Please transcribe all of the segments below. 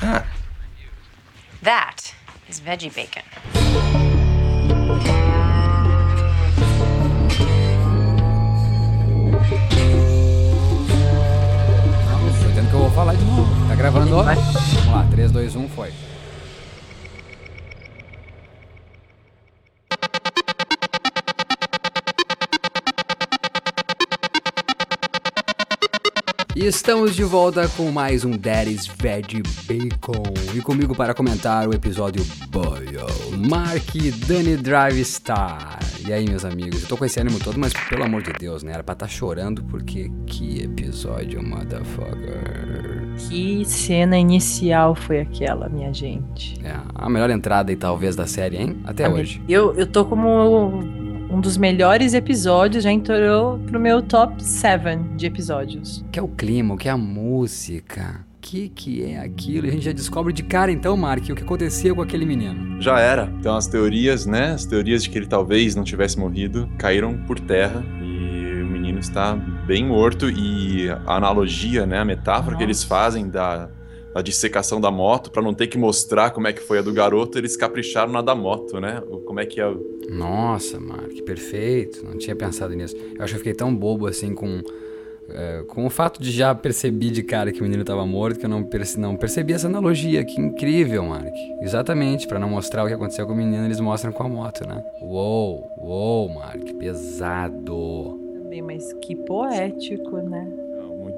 that? That is veggie bacon. Não, tô dizendo que eu vou falar de novo. Tá gravando, ó. Vamos lá, 3, 2, 1, foi. E estamos de volta com mais um Daddy's Veg Bacon. E comigo para comentar o episódio Boyle, Mark Dani Drive Star. E aí, meus amigos, eu tô com esse ânimo todo, mas pelo amor de Deus, né? Era pra estar tá chorando, porque que episódio, motherfucker. Que cena inicial foi aquela, minha gente? É, a melhor entrada e talvez da série, hein? Até a hoje. Eu, eu tô como um dos melhores episódios, já entrou pro meu top 7 de episódios. Que é o clima, o que é a música. O que, que é aquilo? E a gente já descobre de cara então, Mark, o que aconteceu com aquele menino. Já era. Então as teorias, né? As teorias de que ele talvez não tivesse morrido caíram por terra e o menino está bem morto e a analogia, né, a metáfora Nossa. que eles fazem da a dissecação da moto, para não ter que mostrar como é que foi a do garoto, eles capricharam na da moto, né? Como é que é. Nossa, Mark, perfeito. Não tinha pensado nisso. Eu acho que eu fiquei tão bobo assim com. É, com o fato de já perceber de cara que o menino estava morto, que eu não, perce, não percebi essa analogia. Que incrível, Mark. Exatamente, para não mostrar o que aconteceu com o menino, eles mostram com a moto, né? Uou, uou, Mark, pesado. Também, mas que poético, né?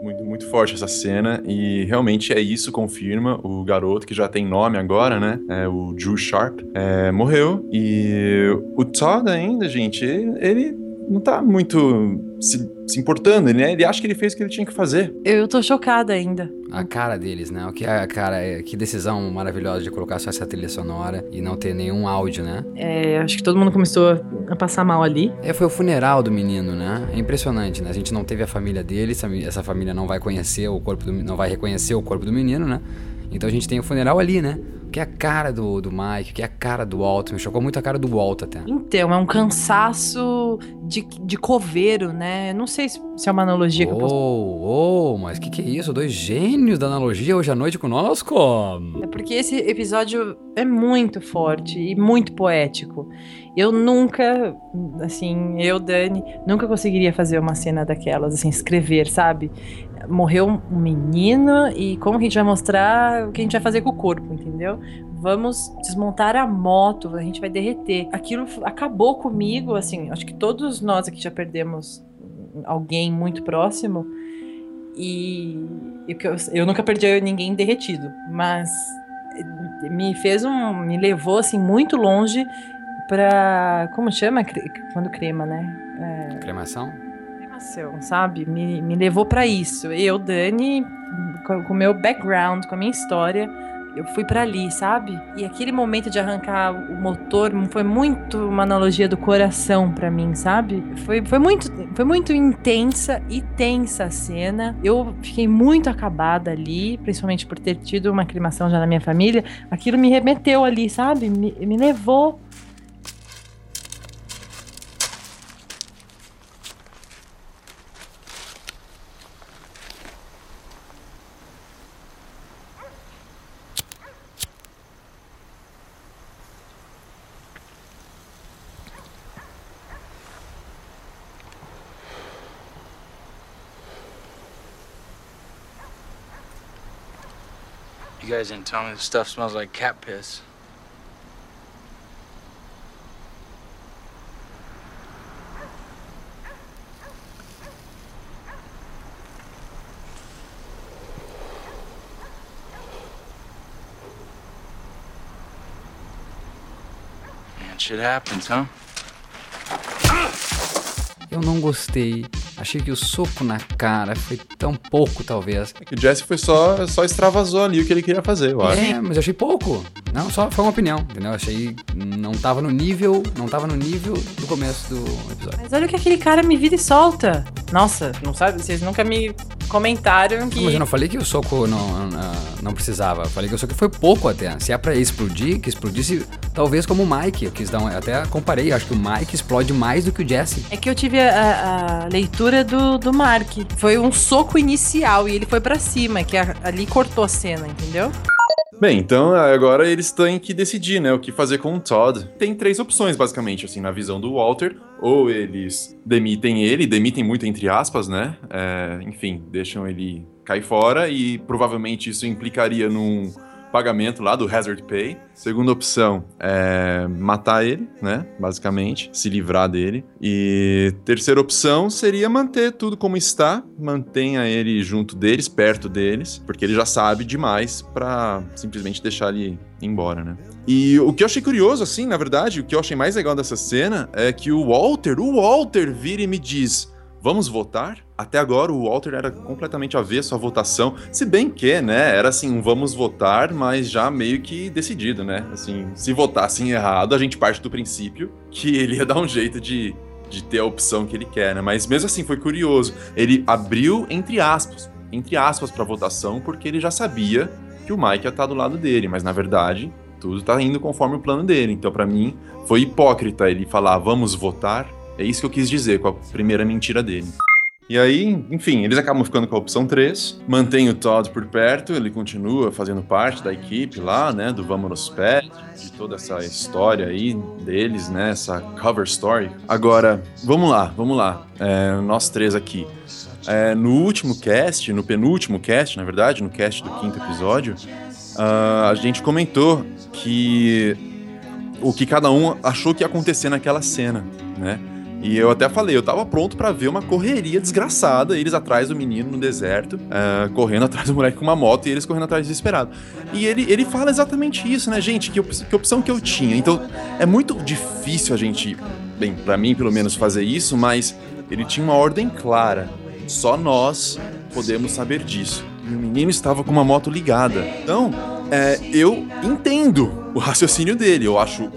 Muito, muito forte essa cena e realmente é isso, confirma. O garoto, que já tem nome agora, né? É o Drew Sharp, é, morreu. E o Todd ainda, gente, ele não tá muito se, se, importando, né? Ele acha que ele fez o que ele tinha que fazer. Eu tô chocada ainda. A cara deles, né? O que a cara, que decisão maravilhosa de colocar só essa trilha sonora e não ter nenhum áudio, né? É, acho que todo mundo começou a passar mal ali. É, foi o funeral do menino, né? É impressionante, né? A gente não teve a família dele, essa família não vai conhecer o corpo do, não vai reconhecer o corpo do menino, né? Então a gente tem o funeral ali, né? que é a cara do, do Mike, que é a cara do Walt. Me chocou muito a cara do Walt até. Então, é um cansaço de, de coveiro, né? Não sei se, se é uma analogia oh, que eu posso... Oh, mas que que é isso? Dois gênios da analogia hoje à noite conosco? É porque esse episódio é muito forte e muito poético. Eu nunca, assim, eu, Dani, nunca conseguiria fazer uma cena daquelas, assim, escrever, sabe? Morreu um menino e como a gente vai mostrar o que a gente vai fazer com o corpo, entendeu? Vamos desmontar a moto, a gente vai derreter. Aquilo acabou comigo, assim, acho que todos nós aqui já perdemos alguém muito próximo e eu, eu nunca perdi ninguém derretido, mas me fez um, me levou assim muito longe para como chama quando crema, né? É... Cremação? Sabe? Me, me levou para isso. Eu, Dani, com o meu background, com a minha história, eu fui para ali, sabe? E aquele momento de arrancar o motor foi muito uma analogia do coração para mim, sabe? Foi, foi, muito, foi muito intensa e tensa a cena. Eu fiquei muito acabada ali, principalmente por ter tido uma aclimação já na minha família. Aquilo me remeteu ali, sabe? Me, me levou Tell me the stuff smells like cat piss. Man, shit happens, huh? Eu não gostei Achei que o soco na cara foi tão pouco, talvez. É que o Jesse foi só, só extravasou ali o que ele queria fazer, eu acho. É, mas eu achei pouco. Não, só foi uma opinião, entendeu? Eu achei não tava no nível, não tava no nível do começo do episódio. Mas olha o que aquele cara me vira e solta. Nossa, não sabe? Vocês nunca me comentaram que. Mas eu não falei que o soco não, não, não precisava. Eu falei que o soco foi pouco até. Se é pra explodir, que explodisse talvez como o Mike. Eu quis dar um, até comparei, acho que o Mike explode mais do que o Jesse. É que eu tive a, a leitura do, do Mark. Foi um soco inicial e ele foi para cima, que a, ali cortou a cena, entendeu? Bem, então agora eles têm que decidir, né, o que fazer com o Todd. Tem três opções, basicamente, assim, na visão do Walter. Ou eles demitem ele, demitem muito entre aspas, né? É, enfim, deixam ele cair fora e provavelmente isso implicaria num pagamento lá do Hazard Pay. Segunda opção é matar ele, né? Basicamente, se livrar dele. E terceira opção seria manter tudo como está, mantenha ele junto deles, perto deles, porque ele já sabe demais para simplesmente deixar ele embora, né? E o que eu achei curioso, assim, na verdade, o que eu achei mais legal dessa cena é que o Walter, o Walter vira e me diz: Vamos votar? Até agora o Walter era completamente avesso à votação, se bem que, né, era assim, vamos votar, mas já meio que decidido, né? Assim, se votassem errado, a gente parte do princípio que ele ia dar um jeito de, de ter a opção que ele quer, né? Mas mesmo assim foi curioso. Ele abriu entre aspas, entre aspas para votação, porque ele já sabia que o Mike ia estar do lado dele, mas na verdade tudo tá indo conforme o plano dele. Então, para mim, foi hipócrita ele falar vamos votar é isso que eu quis dizer com a primeira mentira dele. E aí, enfim, eles acabam ficando com a opção 3, mantém o Todd por perto, ele continua fazendo parte da equipe lá, né, do Vamos nos Pés, de toda essa história aí deles, né, essa cover story. Agora, vamos lá, vamos lá, é, nós três aqui. É, no último cast, no penúltimo cast, na verdade, no cast do quinto episódio, uh, a gente comentou que o que cada um achou que ia acontecer naquela cena, né? E eu até falei, eu tava pronto para ver uma correria desgraçada, eles atrás do menino no deserto, uh, correndo atrás do moleque com uma moto e eles correndo atrás desesperado. E ele, ele fala exatamente isso, né, gente? Que, que opção que eu tinha? Então, é muito difícil a gente, bem, para mim pelo menos, fazer isso, mas ele tinha uma ordem clara. Só nós podemos saber disso. E o menino estava com uma moto ligada. Então, é, eu entendo o raciocínio dele. Eu acho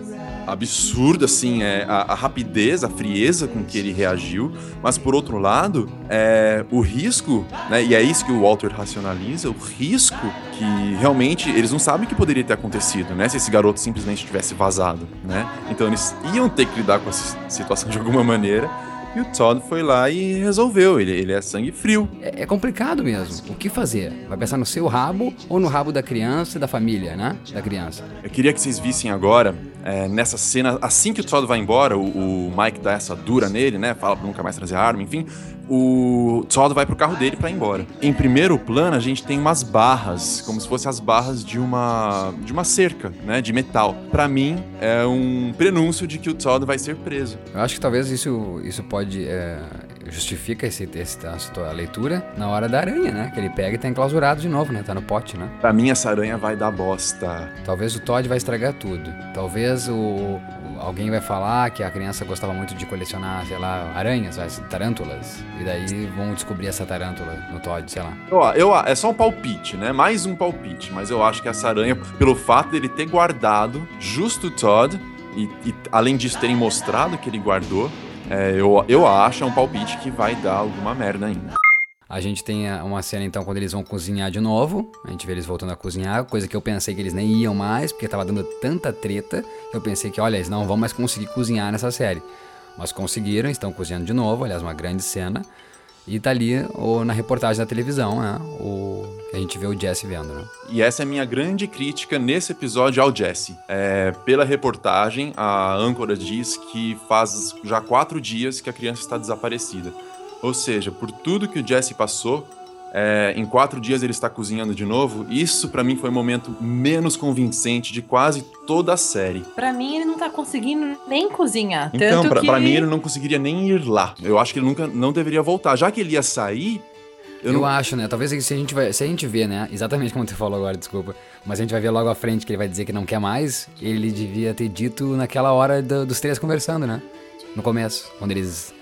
absurdo, assim, é, a, a, rapidez, a frieza com que ele reagiu, mas por outro lado, é, o risco, né, e é isso que o Walter racionaliza, o risco que realmente eles não sabem que poderia ter acontecido, né, se esse garoto simplesmente tivesse vazado, né, então eles iam ter que lidar com essa situação de alguma maneira, e o Todd foi lá e resolveu. Ele, ele é sangue frio. É, é, complicado mesmo. O que fazer? Vai pensar no seu rabo ou no rabo da criança e da família, né? Da criança. Eu queria que vocês vissem agora, é, nessa cena, assim que o Todd vai embora, o, o, Mike dá essa dura nele, né? Fala pra nunca mais trazer arma, enfim o Todd vai pro carro dele para ir embora. Em primeiro plano, a gente tem umas barras, como se fossem as barras de uma de uma cerca, né, de metal. Para mim, é um prenúncio de que o Todd vai ser preso. Eu acho que talvez isso isso pode é, justifica esse, esse a leitura na hora da aranha, né? Que ele pega e tá enclausurado de novo, né? Tá no pote, né? Pra mim, essa aranha vai dar bosta. Talvez o Todd vai estragar tudo. Talvez o, alguém vai falar que a criança gostava muito de colecionar, sei lá, aranhas, tarântulas. E daí vão descobrir essa tarântula no Todd, sei lá. Eu, eu, é só um palpite, né? Mais um palpite. Mas eu acho que essa aranha, pelo fato dele ter guardado justo o Todd, e, e além disso terem mostrado que ele guardou, é, eu, eu acho é um palpite que vai dar alguma merda ainda. A gente tem uma cena então quando eles vão cozinhar de novo. A gente vê eles voltando a cozinhar, coisa que eu pensei que eles nem iam mais, porque tava dando tanta treta. Eu pensei que, olha, eles não vão mais conseguir cozinhar nessa série. Mas conseguiram, estão cozinhando de novo, aliás, uma grande cena. E tá ali ou na reportagem da televisão, né? O a gente vê o Jesse vendo, né? E essa é a minha grande crítica nesse episódio ao Jesse. É, pela reportagem, a âncora diz que faz já quatro dias que a criança está desaparecida. Ou seja, por tudo que o Jesse passou, é, em quatro dias ele está cozinhando de novo. Isso para mim foi o momento menos convincente de quase toda a série. Para mim ele não tá conseguindo nem cozinhar. Então, para que... mim ele não conseguiria nem ir lá. Eu acho que ele nunca não deveria voltar, já que ele ia sair. Eu, eu não... acho, né? Talvez se a gente vai, se a gente vê, né? Exatamente como você falou agora, desculpa. Mas a gente vai ver logo à frente que ele vai dizer que não quer mais. Ele devia ter dito naquela hora do, dos três conversando, né? No começo, quando eles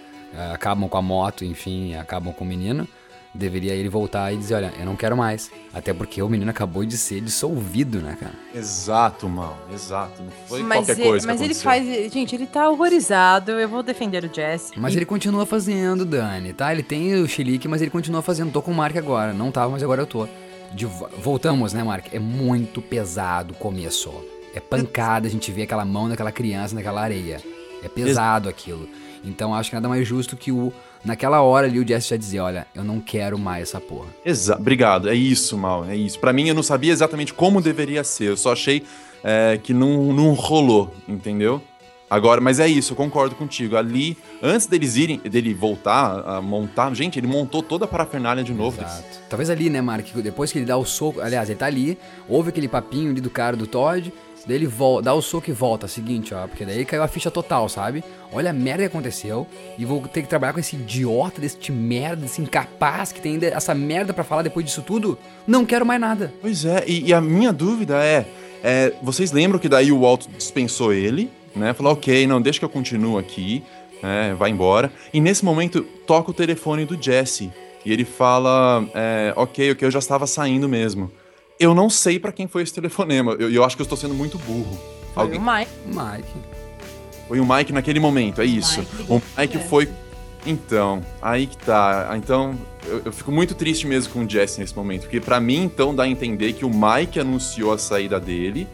acabam com a moto, enfim, acabam com o menino, deveria ele voltar e dizer, olha, eu não quero mais. Até porque o menino acabou de ser dissolvido, né, cara? Exato, mal, exato. Não foi mas qualquer ele, coisa Mas ele faz, gente, ele tá horrorizado, eu vou defender o Jesse. Mas e... ele continua fazendo, Dani, tá? Ele tem o chilique, mas ele continua fazendo. Tô com o Mark agora, não tava, mas agora eu tô. De... Voltamos, né, Mark? É muito pesado o começo, É pancada, a gente vê aquela mão daquela criança naquela areia. É pesado aquilo. Então acho que nada mais justo que o naquela hora ali o Jesse já dizia, olha, eu não quero mais essa porra. Exa obrigado, é isso, Mal, é isso. Pra mim, eu não sabia exatamente como deveria ser, eu só achei é, que não, não rolou, entendeu? Agora, mas é isso, eu concordo contigo. Ali, antes deles irem, dele voltar a montar, gente, ele montou toda a parafernália de novo. Exato. Talvez ali, né, Mark, depois que ele dá o soco, aliás, ele tá ali, ouve aquele papinho ali do cara do Todd, daí ele volta, dá o soco e volta, seguinte, ó, porque daí caiu a ficha total, sabe? Olha a merda que aconteceu e vou ter que trabalhar com esse idiota, desse merda, desse incapaz que tem ainda essa merda para falar depois disso tudo. Não quero mais nada. Pois é, e, e a minha dúvida é, é, vocês lembram que daí o Walt dispensou ele, né? Falou, ok, não, deixa que eu continuo aqui, né? Vai embora. E nesse momento toca o telefone do Jesse. E ele fala, é, ok, ok, eu já estava saindo mesmo. Eu não sei para quem foi esse telefonema. Eu, eu acho que eu estou sendo muito burro. Foi Alguém... o Mike. Mike. Foi o Mike naquele momento, é isso. Mike. O Mike é. foi. Então, aí que tá. Então, eu, eu, fico muito triste mesmo com o Jesse nesse momento. Porque para mim, então, dá a entender que o Mike anunciou a saída dele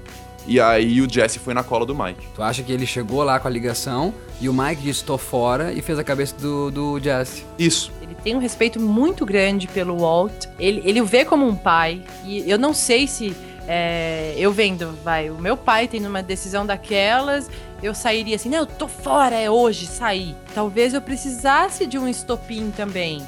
e aí o Jesse foi na cola do Mike. Tu acha que ele chegou lá com a ligação e o Mike disse tô fora e fez a cabeça do, do Jesse? Isso. Tem um respeito muito grande pelo Walt. Ele, ele o vê como um pai. E eu não sei se é, eu vendo, vai, o meu pai tendo uma decisão daquelas, eu sairia assim, não, eu tô fora, é hoje, sair. Talvez eu precisasse de um estopim também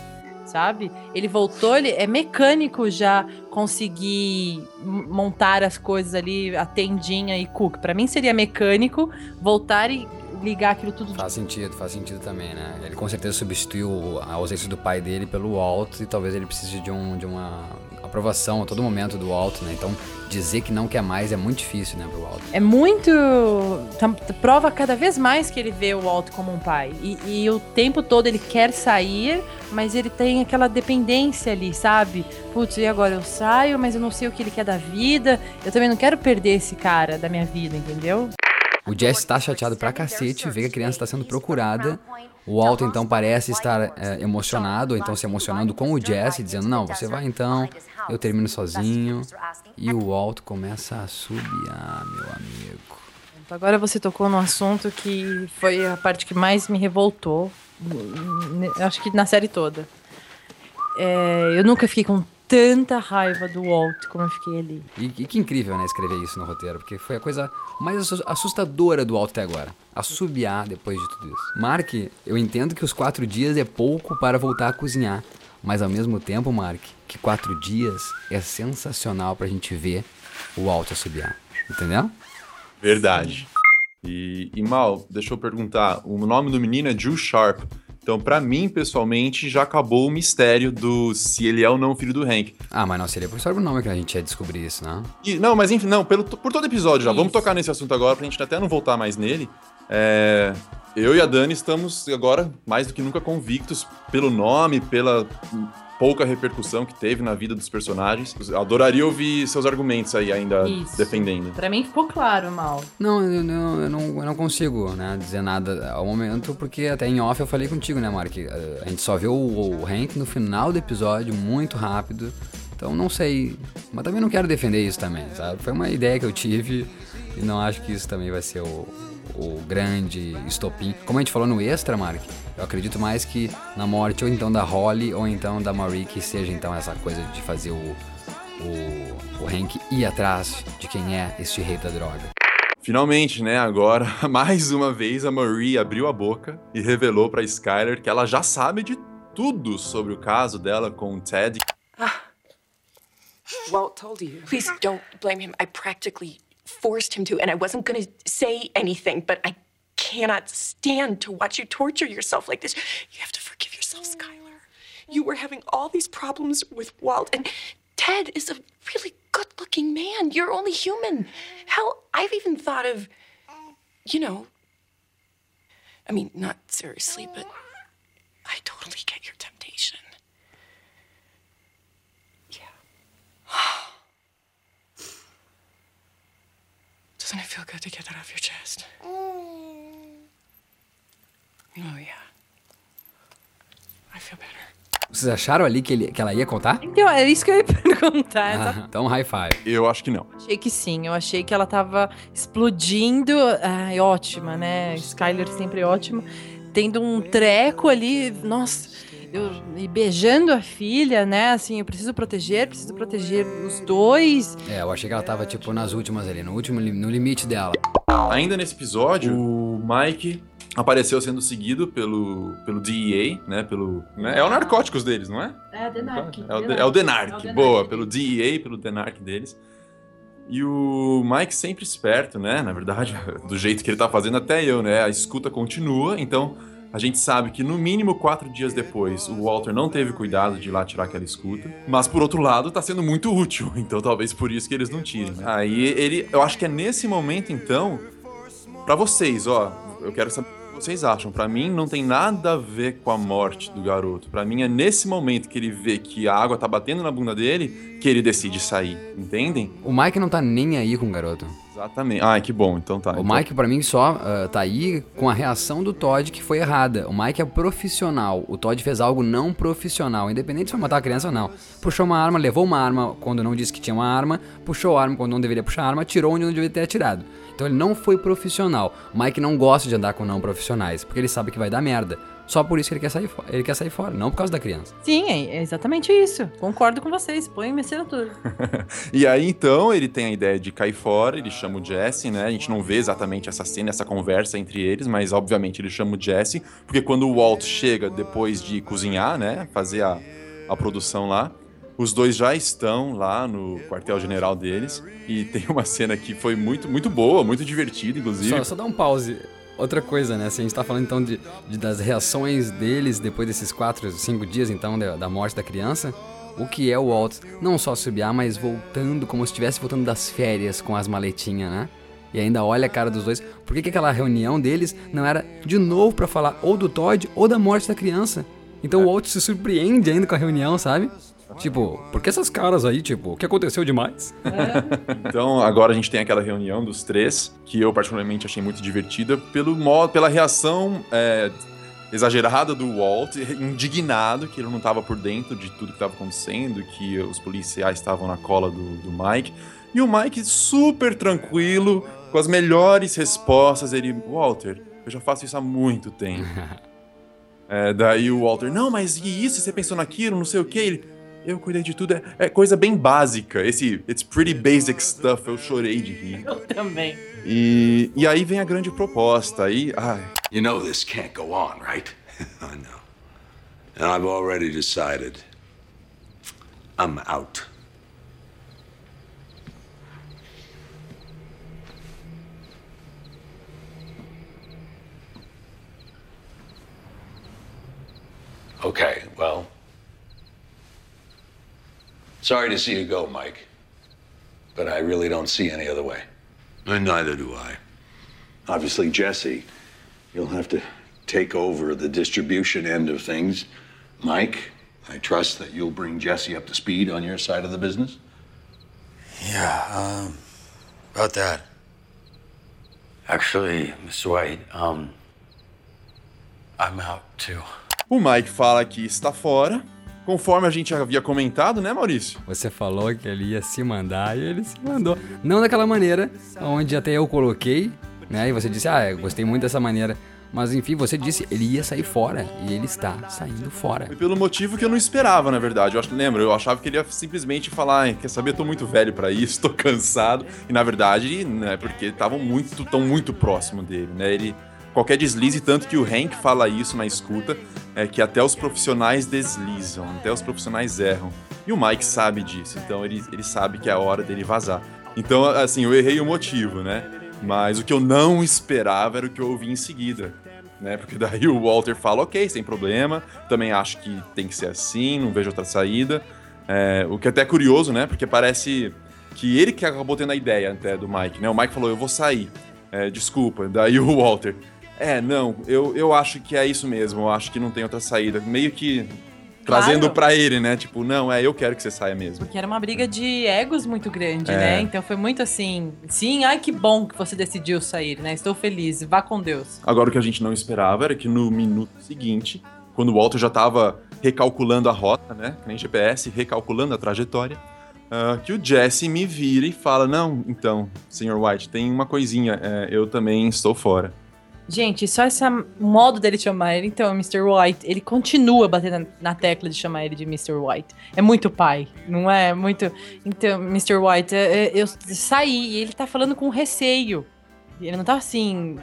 sabe? Ele voltou, ele é mecânico já conseguir montar as coisas ali, a tendinha e cook. Para mim seria mecânico voltar e ligar aquilo tudo. Faz sentido, faz sentido também, né? Ele com certeza substituiu a ausência do pai dele pelo Walt e talvez ele precise de, um, de uma aprovação a todo momento do Walt, né? Então dizer que não quer mais é muito difícil, né, pro Walt. É muito. Tá, prova cada vez mais que ele vê o Walt como um pai. E, e, o tempo todo ele quer sair, mas ele tem aquela dependência ali, sabe? Putz, e agora eu saio, mas eu não sei o que ele quer da vida. Eu também não quero perder esse cara da minha vida, entendeu? O Jess tá chateado pra cacete, vê que a criança tá sendo procurada. O Walt então parece estar é, emocionado, ou então se emocionando com o Jesse, dizendo: Não, você vai então, eu termino sozinho. E o Walt começa a subiar, meu amigo. Agora você tocou num assunto que foi a parte que mais me revoltou, acho que na série toda. É, eu nunca fiquei com tanta raiva do Walt como eu fiquei ali. E, e, que incrível, né, escrever isso no roteiro, porque foi a coisa mais assustadora do Walt até agora. Assobiar depois de tudo isso. Mark, eu entendo que os quatro dias é pouco para voltar a cozinhar, mas ao mesmo tempo, Mark, que quatro dias é sensacional pra gente ver o Walt assobiar. Entendeu? Verdade. E, e Mal, deixa eu perguntar, o nome do menino é Drew Sharp. Então, para mim, pessoalmente, já acabou o mistério do se ele é ou não filho do Hank. Ah, mas não seria por sobrenome que a gente ia descobrir isso, não? E, não, mas enfim, não, pelo, por todo episódio já. Isso. Vamos tocar nesse assunto agora pra gente até não voltar mais nele. É, eu e a Dani estamos agora mais do que nunca convictos pelo nome, pela pouca repercussão que teve na vida dos personagens. Adoraria ouvir seus argumentos aí ainda Isso. defendendo. Pra mim ficou claro, Mal. Não, eu, não, eu não, eu não consigo né, dizer nada ao momento, porque até em off eu falei contigo, né, Mark? A gente só viu o, o Hank no final do episódio, muito rápido. Então não sei. Mas também não quero defender isso também, sabe? Foi uma ideia que eu tive e não acho que isso também vai ser o, o grande estopim. Como a gente falou no extra, Mark, eu acredito mais que na morte ou então da Holly ou então da Marie que seja então essa coisa de fazer o, o, o Hank ir atrás de quem é este rei da droga. Finalmente, né, agora, mais uma vez a Marie abriu a boca e revelou para Skyler que ela já sabe de tudo sobre o caso dela com o Ted. Ah. Walt told you. Please don't blame him. I practically forced him to, and I wasn't going to say anything, but I cannot stand to watch you torture yourself like this. You have to forgive yourself, Skylar. You were having all these problems with Walt, and Ted is a really good looking man. You're only human. Hell, I've even thought of, you know, I mean, not seriously, but I totally get your temptation. Doesn't it feel good to get that off your chest? Oh, yeah. I feel better. Vocês acharam ali que, ele, que ela ia contar? Então, é isso que eu ia perguntar. Ah, então, high five. Eu acho que não. Achei que sim. Eu achei que ela tava explodindo. Ai, ótima, né? Skyler sempre ótimo. tendo um treco ali, nossa, eu, e beijando a filha, né? Assim, eu preciso proteger, preciso proteger os dois. É, eu achei que ela tava, tipo, nas últimas ali, no último, no limite dela. Ainda nesse episódio, o Mike apareceu sendo seguido pelo, pelo DEA, né? Pelo, né? É o narcóticos deles, não é? É, Denark. É o, é o Denark, boa, pelo DEA, pelo Denark deles. E o Mike sempre esperto, né? Na verdade, do jeito que ele tá fazendo até eu, né? A escuta continua, então a gente sabe que no mínimo quatro dias depois o Walter não teve cuidado de ir lá tirar aquela escuta. Mas por outro lado, tá sendo muito útil, então talvez por isso que eles não tirem. Né? Aí ele, eu acho que é nesse momento então, Pra vocês, ó, eu quero saber vocês acham. Pra mim não tem nada a ver com a morte do garoto. Pra mim é nesse momento que ele vê que a água tá batendo na bunda dele que ele decide sair, entendem? O Mike não tá nem aí com o garoto. Exatamente. Ai, que bom. Então tá. O Então- Mike, pra mim, só ah, tá aí com a reação do Todd que foi errada. O Mike é profissional. O Todd fez algo não profissional, independente se foi matar a criança ou não. Puxou uma arma, levou uma arma quando não disse que tinha uma arma, puxou a arma quando não deveria puxar a arma, tirou onde não deveria ter atirado. Então ele não foi profissional. O Mike não gosta de andar com não profissionais, porque ele sabe que vai dar merda. Só por isso que ele quer sair, ele quer sair fora, não por causa da criança. Sim, é é exatamente isso. Concordo com vocês. Põe minha assinatura. E aí então ele tem a ideia de cair fora, ele chama o Jesse, né? A gente não vê exatamente essa cena, essa conversa entre eles, mas obviamente ele chama o Jesse, porque quando o Walt chega depois de cozinhar, né? Fazer a, a produção lá, os dois já estão lá no quartel-general deles e tem uma cena que foi muito, muito boa, muito divertida, inclusive. Só, só dá um pause. Outra coisa, né? Se a gente tá falando então de, de- das reações deles depois desses quatro, cinco dias então da, da morte da criança, o que é o Walt não só subiar, mas voltando como se estivesse voltando das férias com as maletinhas, né? E ainda olha a cara dos dois. Por que, que aquela reunião deles não era de novo pra falar ou do Todd ou da morte da criança? Então o Walt se surpreende ainda com a reunião, sabe? Tipo, por que essas caras aí, tipo, o que aconteceu demais? Então, agora a gente tem aquela reunião dos três, que eu particularmente achei muito divertida, pelo modo, pela reação é, exagerada do Walt, indignado que ele não estava por dentro de tudo que estava acontecendo, que os policiais estavam na cola do, do Mike. E o Mike super tranquilo, com as melhores respostas, ele, Walter, eu já faço isso há muito tempo. É, daí o Walter, não, mas e isso? Você pensou naquilo, não sei o que? Ele, eu cuidei de tudo, é, é coisa bem básica. Esse It's Pretty Basic Stuff, eu chorei de rir. Eu também. E, e aí vem a grande proposta. Aí, ai, You know this can't go on, right? I know. And I've already decided I'm out. Okay, well. Sorry to see you go, Mike. But I really don't see any other way. And neither do I. Obviously, Jesse, you'll have to take over the distribution end of things. Mike, I trust that you'll bring Jesse up to speed on your side of the business. Yeah, um, about that. Actually, Mr. White, um, I'm out too. o Mike fala que está fora. Conforme a gente havia comentado, né, Maurício? Você falou que ele ia se mandar e ele se mandou. Não daquela maneira, onde até eu coloquei, né? E você disse, ah, eu gostei muito dessa maneira. Mas enfim, você disse, ele ia sair fora. E ele está saindo fora. Foi pelo motivo que eu não esperava, na verdade. Eu acho, lembra, eu achava que ele ia simplesmente falar, "Ai, quer saber, eu tô muito velho pra isso, tô cansado. E na verdade, né, porque estavam muito, tão muito próximo dele, né? Ele qualquer deslize, tanto que o Hank fala isso na escuta, é que até os profissionais deslizam, até os profissionais erram. E o Mike sabe disso, então ele, ele sabe que é a hora dele vazar. Então, assim, eu errei o motivo, né? Mas o que eu não esperava era o que eu ouvi em seguida. Né? Porque daí o Walter fala, ok, sem problema, também acho que tem que ser assim, não vejo outra saída. É, o que é até curioso, né? Porque parece que ele que acabou tendo a ideia até do Mike, né? O Mike falou, eu vou sair, é, desculpa. Daí o Walter, é, não, eu, eu acho que é isso mesmo, eu acho que não tem outra saída. Meio que trazendo Claro. pra ele, né? Tipo, não, é, eu quero que você saia mesmo. Porque era uma briga de egos muito grande, É. né? Então foi muito assim, sim, ai que bom que você decidiu sair, né? Estou feliz, vá com Deus. Agora, o que a gente não esperava era que no minuto seguinte, quando o Walter já estava recalculando a rota, né? Nem GPS, recalculando a trajetória, ah, que o Jesse me vira e fala: Não, então, Sr. White, tem uma coisinha, é, eu também estou fora. Gente, só esse modo dele chamar ele, então, Mr. White, ele continua batendo na tecla de chamar ele de Mr. White. É muito pai, não é? Muito. Então, Mr. White, é, é, eu saí e ele tá falando com receio. Ele não tá assim.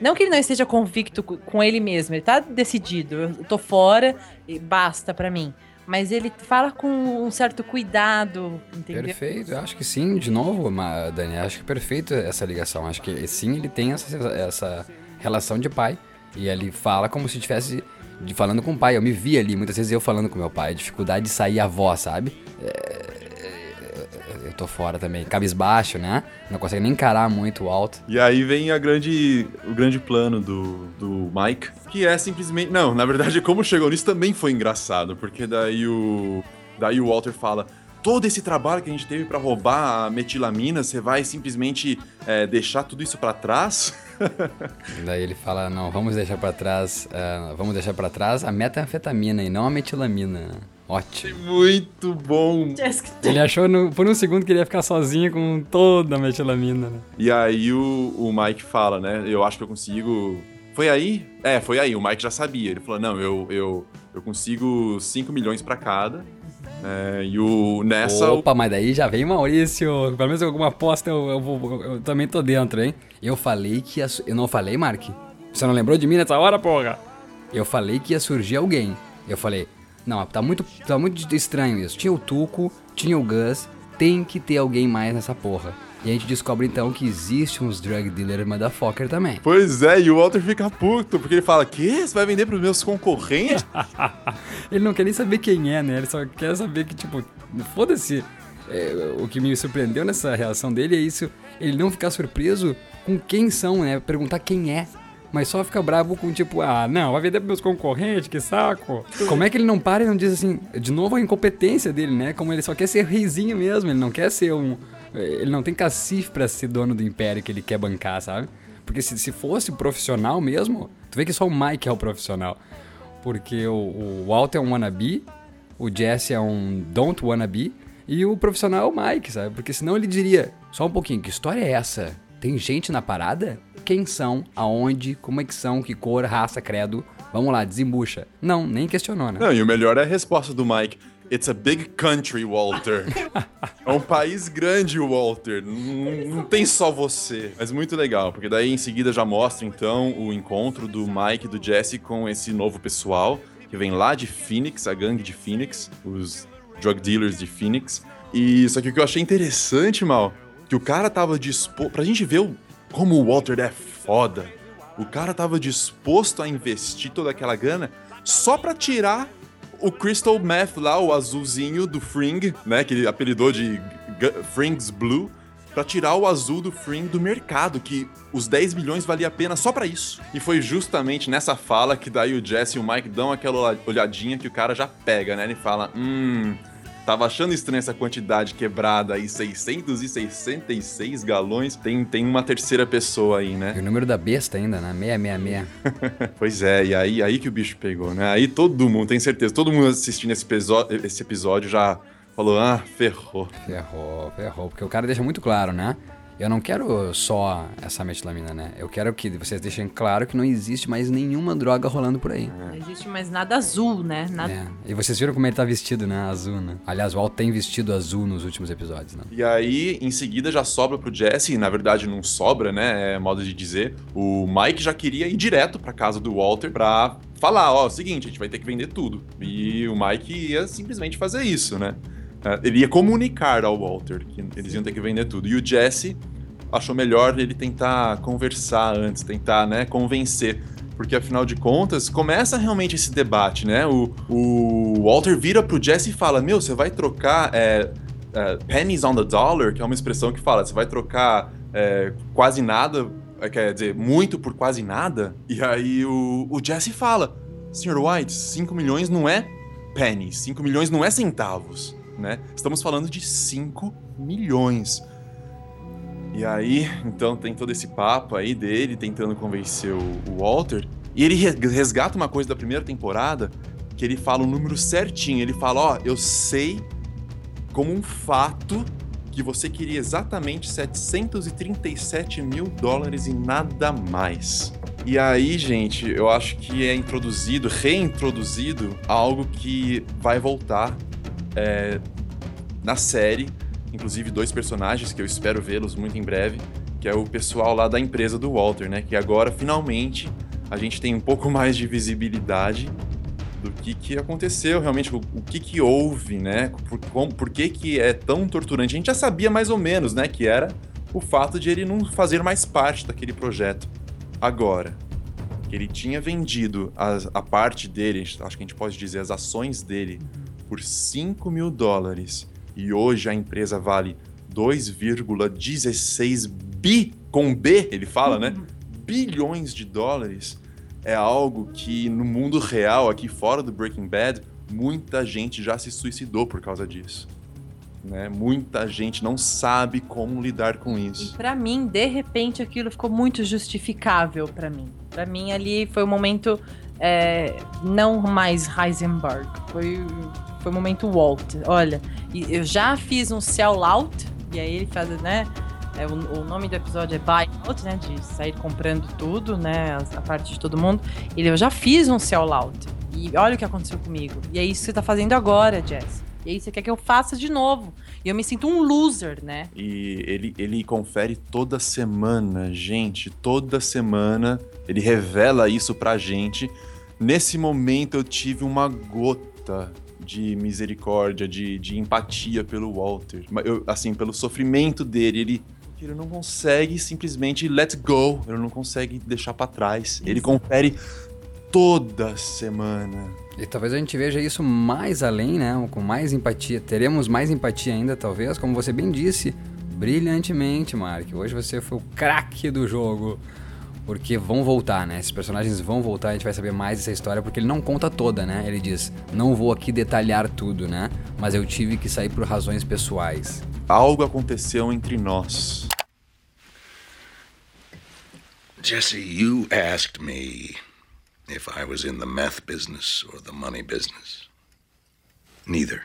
Não que ele não esteja convicto com ele mesmo, ele tá decidido. Eu tô fora e basta para mim mas ele fala com um certo cuidado, entendeu? Perfeito, acho que sim, de novo, Dani, acho que é perfeito essa ligação. Acho que sim, ele tem essa, essa relação de pai. E ele fala como se estivesse falando com o pai. Eu me vi ali, muitas vezes eu falando com meu pai, dificuldade de sair a voz, sabe? É, eu tô fora também, cabisbaixo, né? Não consegue nem encarar muito alto. E aí vem a grande, o grande plano do, do Mike, que é simplesmente. Não, na verdade, como chegou nisso também foi engraçado, porque daí o. Daí o Walter fala: todo esse trabalho que a gente teve para roubar a metilamina, você vai simplesmente é, deixar tudo isso para trás? Daí ele fala, não, vamos deixar para trás, uh, vamos deixar para trás a metanfetamina e não a metilamina. Ótimo. Muito bom. Ele achou no, por um segundo que ele ia ficar sozinho com toda a metilamina, né? E aí o, o Mike fala, né? Eu acho que eu consigo. Foi aí? É, foi aí. O Mike já sabia. Ele falou: não, eu, eu, eu consigo 5 milhões para cada. É, e o nessa. Opa, mas daí já vem Maurício. Pelo menos alguma aposta eu, eu, eu, eu também tô dentro, hein? Eu falei que ia. Eu não falei, Mark? Você não lembrou de mim nessa hora, porra? Eu falei que ia surgir alguém. Eu falei, não, tá muito, tá muito estranho isso. Tinha o Tuco, tinha o Gus, tem que ter alguém mais nessa porra. E a gente descobre então que existe uns drug dealer motherfucker também. Pois é, e o Walter fica puto, porque ele fala: Que? Você vai vender pros meus concorrentes? ele não quer nem saber quem é, né? Ele só quer saber que, tipo, foda-se. É, o que me surpreendeu nessa reação dele é isso, ele não ficar surpreso com quem são, né? Perguntar quem é mas só fica bravo com tipo, ah, não, vai vender pros meus concorrentes, que saco. Como é que ele não para e não diz assim, de novo a incompetência dele, né? Como ele só quer ser reizinho mesmo, ele não quer ser um. Ele não tem cacife pra ser dono do império que ele quer bancar, sabe? Porque se, se fosse profissional mesmo, tu vê que só o Mike é o profissional. Porque o, o é um wannabe, o Jesse é um don't wannabe, e o profissional é o Mike, sabe? Porque senão ele diria, só um pouquinho, que história é essa? Tem gente na parada? Quem são? Aonde? Como é que são? Que cor, raça, credo? Vamos lá, desembucha. Não, nem questionou, né? Não, e o melhor é a resposta do Mike. It's a big country, Walter. é um país grande, Walter. Não, não, tem só você. Mas muito legal, porque daí em seguida já mostra então o encontro do Mike e do Jesse com esse novo pessoal que vem lá de Phoenix, a gangue de Phoenix, os drug dealers de Phoenix. E isso aqui o que eu achei interessante, mal, que o cara tava disposto. Pra gente ver o, como o Walter é foda. O cara tava disposto a investir toda aquela grana só pra tirar o Crystal Meth lá, o azulzinho do Fring, né? Que ele apelidou de Fring's Blue. Pra tirar o azul do Fring do mercado, que os 10 milhões valia a pena só para isso. E foi justamente nessa fala que daí o Jesse e o Mike dão aquela olhadinha que o cara já pega, né? Ele fala: Hum, Tava achando estranha essa quantidade quebrada aí, 666 galões. Tem, tem uma terceira pessoa aí, né? E o número da besta ainda, né? 666. pois é, e aí, aí que o bicho pegou, né? Aí todo mundo, tem certeza, todo mundo assistindo esse, esse episódio já falou, ah, ferrou. Ferrou, ferrou. Porque o cara deixa muito claro, né? Eu não quero só essa metilamina, né? Eu quero que vocês deixem claro que não existe mais nenhuma droga rolando por aí. Não existe mais nada azul, né? Nada... É. E vocês viram como ele tá vestido, né? Azul, né? Aliás, o Walt tem vestido azul nos últimos episódios, né? E aí, em seguida, já sobra pro Jesse, na verdade não sobra, né? É modo de dizer. O Mike já queria ir direto pra casa do Walter pra falar, ó, é o seguinte, a gente vai ter que vender tudo. E o Mike ia simplesmente fazer isso, né? É, ele ia comunicar ao Walter que eles iam ter que vender tudo. E o Jesse achou melhor ele tentar conversar antes, tentar, né, convencer. Porque afinal de contas, começa realmente esse debate, né? O, o Walter vira pro Jesse e fala: Meu, você vai trocar é, é, pennies on the dollar, que é uma expressão que fala, você vai trocar é, quase nada, é, quer dizer, muito por quase nada. E aí o, o Jesse fala: Sr. White, 5 milhões não é pennies, 5 milhões não é centavos, né? Estamos falando de 5 milhões. E aí, então tem todo esse papo aí dele tentando convencer o, Walter. E ele resgata uma coisa da primeira temporada, que ele fala o número certinho. Ele fala: Ó, oh, eu sei como um fato que você queria exatamente 737 mil dólares e nada mais. E aí, gente, eu acho que é introduzido, reintroduzido algo que vai voltar é, na série. Inclusive, dois personagens que eu espero vê-los muito em breve, que é o pessoal lá da empresa do Walter, né? Que agora, finalmente, a gente tem um pouco mais de visibilidade do que, que aconteceu realmente, o, o que que houve, né? Por, como, por que que é tão torturante? A gente já sabia mais ou menos, né? Que era o fato de ele não fazer mais parte daquele projeto. Agora, que ele tinha vendido a, a parte dele, acho que a gente pode dizer as ações dele, por 5 mil dólares, e hoje a empresa vale 2,16 bi, com B, ele fala, né? Bilhões de dólares é algo que no mundo real, aqui fora do Breaking Bad, muita gente já se suicidou por causa disso. Né? Muita gente não sabe como lidar com isso. Para mim, de repente, aquilo ficou muito justificável para mim. Para mim, ali foi o um momento é, não mais Heisenberg, foi foi o momento Walt. Olha, eu já fiz um sell out e aí ele faz, né? É, o, o, nome do episódio é Buy Out, né? De sair comprando tudo, né? A, parte de todo mundo. Ele, eu já fiz um sell out. E olha o que aconteceu comigo. E é isso que você tá fazendo agora, Jess. E aí você quer que eu faça de novo. E eu me sinto um loser, né? E ele, ele confere toda semana, gente. Toda semana ele revela isso pra gente. Nesse momento eu tive uma gota de misericórdia, de, de empatia pelo Walter. Eu, assim, pelo sofrimento dele. Ele ele não consegue simplesmente let go, ele não consegue deixar para trás. Ele confere toda semana. E talvez a gente veja isso mais além, né? Com mais empatia. Teremos mais empatia ainda, talvez, como você bem disse, brilhantemente, Mark. Hoje você foi o craque do jogo. Porque vão voltar, né? Esses personagens vão voltar, a gente vai saber mais dessa história, porque ele não conta toda, né? Ele diz: Não vou aqui detalhar tudo, né? Mas eu tive que sair por razões pessoais. Algo aconteceu entre nós. Jesse, you asked me if I was in the meth business or the money business. Neither.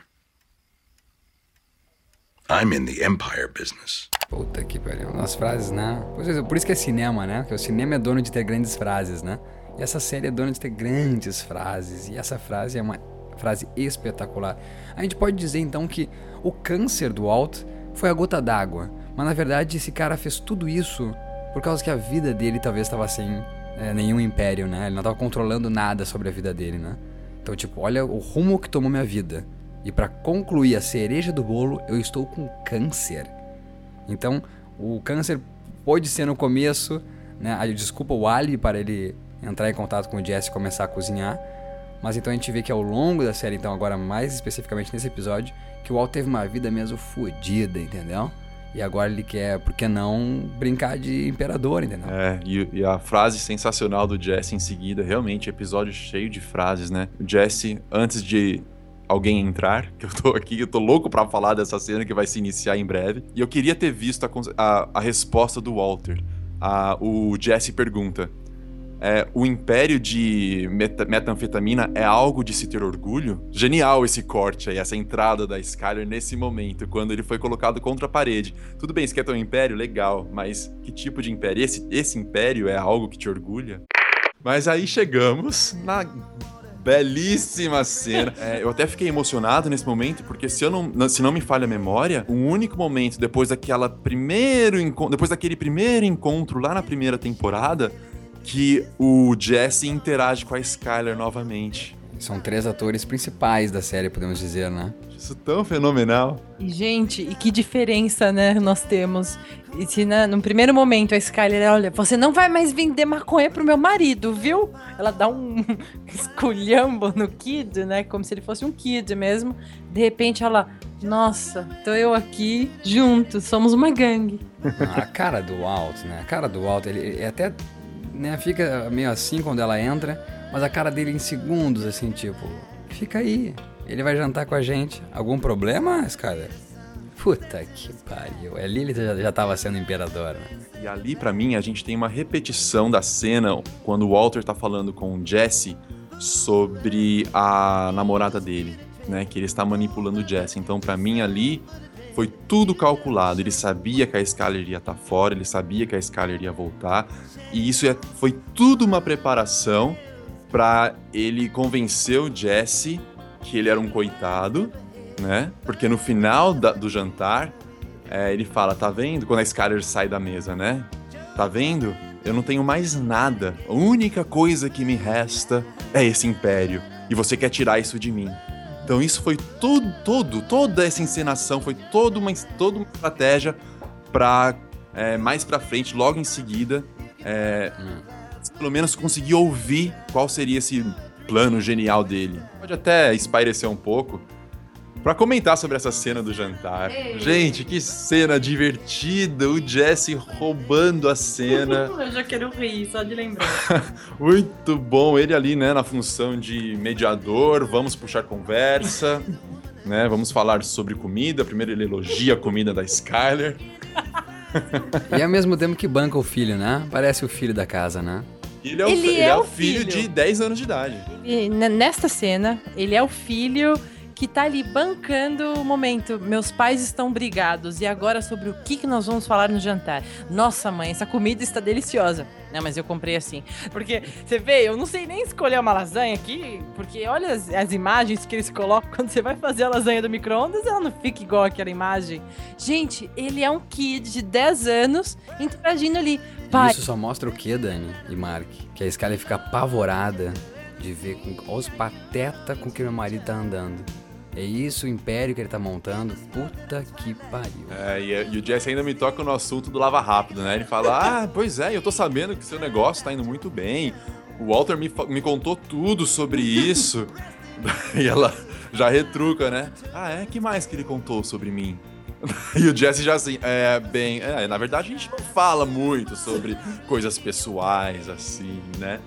I'm in the empire business. Puta que pariu. As frases, né? Por isso que é cinema, né? Porque o cinema é dono de ter grandes frases, né? E essa série é dona de ter grandes frases. E essa frase é uma frase espetacular. A gente pode dizer então que o câncer do Walt foi a gota d'água. Mas na verdade esse cara fez tudo isso por causa que a vida dele talvez estava sem é, nenhum império, né? Ele não estava controlando nada sobre a vida dele, né? Então, tipo, olha o rumo que tomou minha vida. E para concluir a cereja do bolo, eu estou com câncer. Então, o câncer pode ser no começo, né? Aí, desculpa o Ali para ele entrar em contato com o Jesse e começar a cozinhar. Mas então a gente vê que ao longo da série, então agora mais especificamente nesse episódio, que o Walt teve uma vida mesmo fodida, entendeu? E agora ele quer, por que não, brincar de imperador, entendeu? É, e, e, a frase sensacional do Jesse em seguida, realmente, episódio cheio de frases, né? O Jesse, antes de alguém entrar, que eu tô aqui, eu tô louco para falar dessa cena que vai se iniciar em breve. E eu queria ter visto a, a, a resposta do Walter. A, o Jesse pergunta: é, o império de meta metanfetamina é algo de se ter orgulho? Genial esse corte aí, essa entrada da Skyler nesse momento, quando ele foi colocado contra a parede. Tudo bem, você um império? Legal, mas que tipo de império? Esse, esse império é algo que te orgulha? Mas aí chegamos na belíssima cena. É, eu até fiquei emocionado nesse momento, porque se, eu não, se não me falha a memória, o único momento depois daquela primeiro depois daquele primeiro encontro lá na primeira temporada, que o Jesse interage com a Skyler novamente. São três atores principais da série, podemos dizer, né? Isso tão fenomenal. E, gente, e que diferença, né, nós temos. E se né, no primeiro momento a Skyler, olha, você não vai mais vender maconha pro meu marido, viu? Ela dá um esculhambo no Kid, né? Como se ele fosse um Kid mesmo. De repente ela, nossa, tô eu aqui juntos, somos uma gangue. a cara do Walt, né? A cara do Walt, ele, ele até né, fica meio assim quando ela entra, mas a cara dele em segundos, assim, tipo, fica aí, ele vai jantar com a gente. Algum problema, Skyler? Puta que pariu. Ali ele já, já tava sendo imperador, né? E ali, para mim, a gente tem uma repetição da cena quando o Walter tá falando com o Jesse sobre a namorada dele, né? Que ele está manipulando o Jesse. Então, para mim, ali Foi tudo calculado. Ele sabia que a Skyler ia estar fora, ele sabia que a Skyler ia voltar. E isso é, foi tudo uma preparação para ele convencer o Jesse que ele era um coitado, né? Porque no final da, do jantar, é, ele fala: Tá vendo? Quando a Skyler sai da mesa, né? Tá vendo? Eu não tenho mais nada. A única coisa que me resta é esse império. E você quer tirar isso de mim. Então isso foi tudo, todo, toda essa encenação foi toda uma, toda uma estratégia para é, mais para frente, logo em seguida, é, hum. Pelo menos conseguir ouvir qual seria esse plano genial dele. Pode até espairecer um pouco, para comentar sobre essa cena do jantar. Ei. Gente, que cena divertida! O Jesse roubando a cena. Eu já quero rir, só de lembrar. Muito bom. Ele ali, né, na função de mediador. Vamos puxar conversa. né? Vamos falar sobre comida. Primeiro ele elogia a comida da Skyler. e ao mesmo tempo que banca o filho, né? Parece o filho da casa, né? Ele é o, ele ele é, é o filho, filho de 10 anos de idade. E, nesta cena, ele é o filho que tá ali bancando o momento. Meus pais estão brigados e agora sobre o que, que nós vamos falar no jantar. Nossa, mãe, essa comida está deliciosa. Não, mas eu comprei assim. Porque, você vê, eu não sei nem escolher uma lasanha aqui, porque olha as, as imagens que eles colocam quando você vai fazer a lasanha do micro-ondas, ela não fica igual aquela imagem. Gente, ele é um kid de 10 anos interagindo ali. Pai. Isso só mostra o que, Dani e Mark? Que a Skyler fica apavorada de ver com, os pateta com que meu marido tá andando. É isso o império que ele tá montando. Puta que pariu. É, e, e, o Jesse ainda me toca no assunto do Lava Rápido, né? Ele fala: Ah, pois é, eu tô sabendo que seu negócio tá indo muito bem. O Walter me, me contou tudo sobre isso. e ela já retruca, né? Ah, é? que mais que ele contou sobre mim? E o Jesse já assim, é, bem, é, na verdade a gente não fala muito sobre coisas pessoais, assim, né?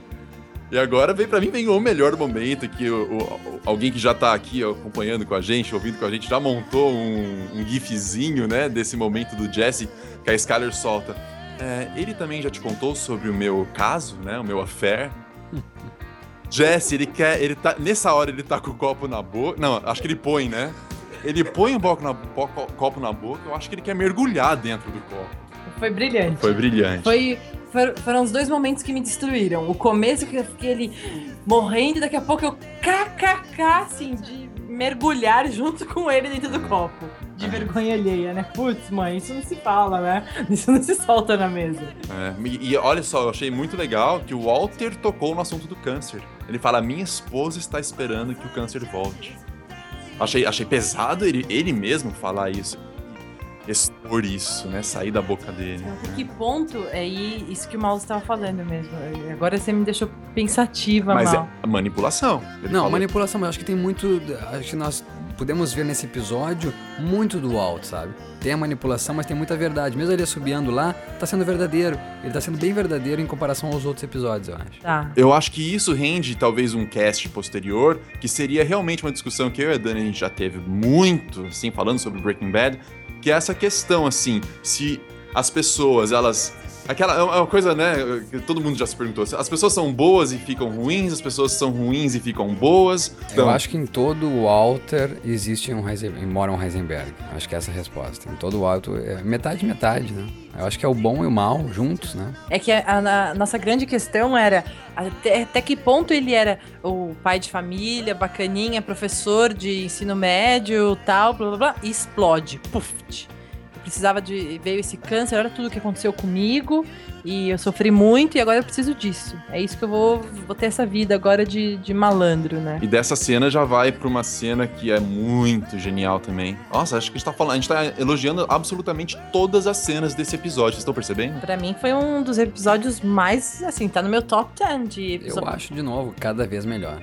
E agora vem para mim vem o melhor momento que o, o, alguém que já tá aqui acompanhando com a gente, ouvindo com a gente, já montou um, um gifzinho, né, desse momento do Jesse que a Skyler solta. É, ele também já te contou sobre o meu caso, né, o meu affair. Jesse, ele quer, ele tá nessa hora ele tá com o copo na boca. Não, acho que ele põe, né? Ele põe o copo na, copo na boca, eu acho que ele quer mergulhar dentro do copo. Foi brilhante. Foi brilhante. Foi foram os dois momentos que me destruíram. O começo que eu fiquei ali morrendo e daqui a pouco eu kkk, assim, de mergulhar junto com ele dentro do copo. De vergonha alheia, né? Putz, mãe, isso não se fala, né? Isso não se solta na mesa. É, e, e olha só, eu achei muito legal que o Walter tocou no assunto do câncer. Ele fala: minha esposa está esperando que o câncer volte. Achei, achei pesado ele, ele mesmo falar isso expor isso, né? Sair da boca dele. Até que ponto é isso que o Mauro estava falando mesmo? Agora você me deixou pensativa, Mas Mal. é manipulação. Não, falou. manipulação, mas eu acho que tem muito. Acho que nós podemos ver nesse episódio muito do alto, sabe? Tem a manipulação, mas tem muita verdade. Mesmo ele subindo lá, tá sendo verdadeiro. Ele tá sendo bem verdadeiro em comparação aos outros episódios, eu acho. Tá. Eu acho que isso rende talvez um cast posterior, que seria realmente uma discussão que eu e a Dani a gente já teve muito, assim, falando sobre Breaking Bad, que é essa questão, assim, se as pessoas, elas. Aquela é uma coisa, né? Que todo mundo já se perguntou. As pessoas são boas e ficam ruins, as pessoas são ruins e ficam boas. Então... Eu acho que em todo o Walter existe um Heisenberg, mora um Heisenberg. Acho que é essa a resposta. Em todo o Walter, é metade, metade, né? Eu acho que é o bom e o mal juntos, né? É que a, a, a nossa grande questão era até, até, que ponto ele era o pai de família, bacaninha, professor de ensino médio, tal, blá blá blá, e explode. Puf! Precisava de. Veio esse câncer, olha tudo que aconteceu comigo. E eu sofri muito e agora eu preciso disso. É isso que eu vou, vou ter essa vida agora de, de malandro, né? E dessa cena já vai pra uma cena que é muito genial também. Nossa, acho que a gente tá falando, a gente tá elogiando absolutamente todas as cenas desse episódio, vocês estão percebendo? Pra mim foi um dos episódios mais, assim, tá no meu top 10 de episódio. Eu acho, de novo, cada vez melhor.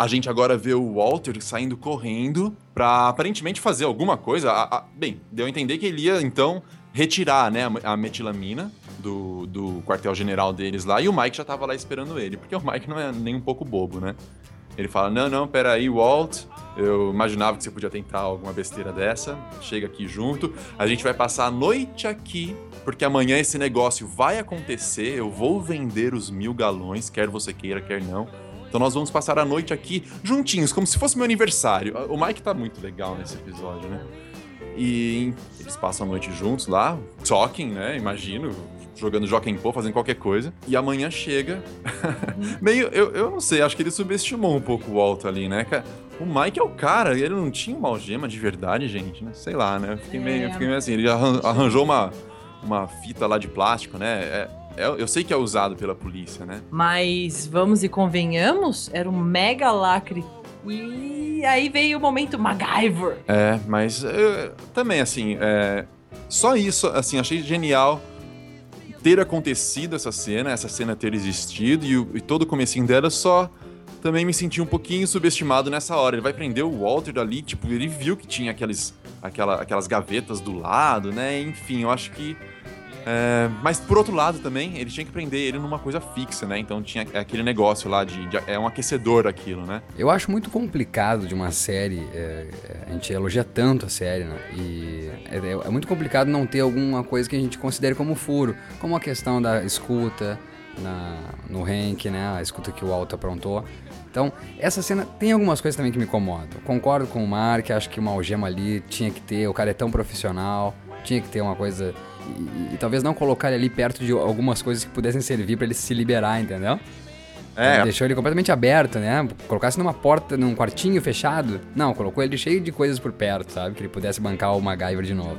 A gente agora vê o Walter saindo correndo para aparentemente fazer alguma coisa. A, a, bem, deu a entender que ele ia então retirar né, a, metilamina do, do quartel-general deles lá e o Mike já tava lá esperando ele, porque o Mike não é nem um pouco bobo, né? Ele fala: Não, não, peraí, Walt. Eu imaginava que você podia tentar alguma besteira dessa. Chega aqui junto. A gente vai passar a noite aqui, porque amanhã esse negócio vai acontecer. Eu vou vender os mil galões, quer você queira, quer não. Então nós vamos passar a noite aqui juntinhos, como se fosse meu aniversário. O Mike tá muito legal nesse episódio, né? E eles passam a noite juntos lá, talking, né? Imagino, jogando Joaquim Pô, fazendo qualquer coisa. E amanhã chega. Meio, eu, eu não sei, acho que ele subestimou um pouco o Walt ali, né? O Mike é o cara, ele não tinha uma algema de verdade, gente, né? Sei lá, né? Eu fiquei, meio, eu fiquei meio assim, ele arran- arranjou uma, uma fita lá de plástico, né? É- eu sei que é usado pela polícia, né? Mas vamos e convenhamos, era um mega lacre. E aí veio o momento MacGyver. É, mas é, também, assim, é, só isso, assim, achei genial ter acontecido essa cena, essa cena ter existido e, o- e todo o comecinho dela só também me senti um pouquinho subestimado nessa hora. Ele vai prender o Walter ali, tipo, ele viu que tinha aqueles, aquela, aquelas gavetas do lado, né? Enfim, eu acho que. É, mas por outro lado também, ele tinha que prender ele numa coisa fixa, né? Então tinha aquele negócio lá de. de- é um aquecedor aquilo, né? Eu acho muito complicado de uma série, é, é, a gente elogia tanto a série, né? E é, é- é muito complicado não ter alguma coisa que a gente considere como furo, como a questão da escuta na, no Hank, né? A escuta que o Alto aprontou. Então, essa cena tem algumas coisas também que me incomodam. Concordo com o Mark, acho que uma algema ali tinha que ter, o cara é tão profissional, tinha que ter uma coisa. E, e talvez não colocar ele ali perto de algumas coisas que pudessem servir pra ele se liberar, entendeu? É, Deixou ele completamente aberto, né? Colocasse numa porta, num quartinho fechado. Não, colocou ele cheio de coisas por perto, sabe? Que ele pudesse bancar o MacGyver de novo.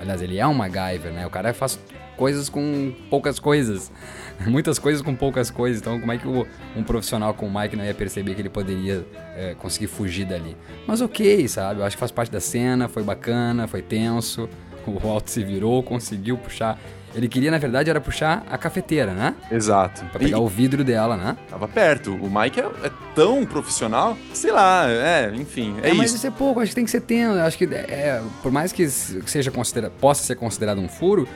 Aliás, ele é um MacGyver, né? O cara faz coisas com poucas coisas. Muitas coisas com poucas coisas. Então, como é que o- um profissional como o Mike não ia perceber que ele poderia é, conseguir fugir dali? Mas ok, sabe? Eu acho que faz parte da cena, foi bacana, foi tenso. O Walt se virou, conseguiu puxar. Ele queria, na verdade, era puxar a cafeteira, né? exato. Pra pegar E- o vidro dela, né? Tava perto. O Mike é, é tão profissional, sei lá, é, enfim, é, É, mas isso. isso é pouco, acho que tem que ser tenso. Acho que, é, por mais que se- que seja considera possa ser considerado um furo,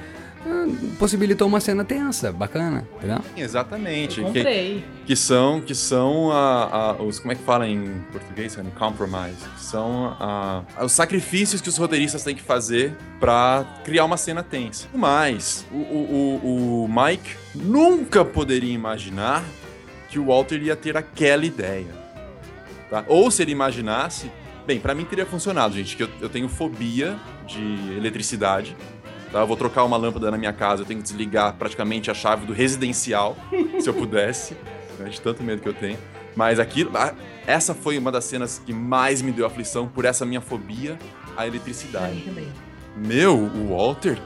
possibilitou uma cena tensa, bacana, entendeu? Exatamente. Que, Comprei. que são, que são a, a- os. Como é que fala em português? Compromise. Que são a- os sacrifícios que os roteiristas têm que fazer pra criar uma cena tensa. Mas, o, o, o, o Mike nunca poderia imaginar que o Walter ia ter aquela ideia. tá? Ou se ele imaginasse. Bem, pra mim teria funcionado, gente, que eu, eu tenho fobia de eletricidade. Tá? Eu vou trocar uma lâmpada na minha casa, eu tenho que desligar praticamente a chave do residencial, se eu pudesse, né, de tanto medo que eu tenho. Mas aquilo, ah, essa foi uma das cenas que mais me deu aflição por essa minha fobia à eletricidade. Meu, o Walter,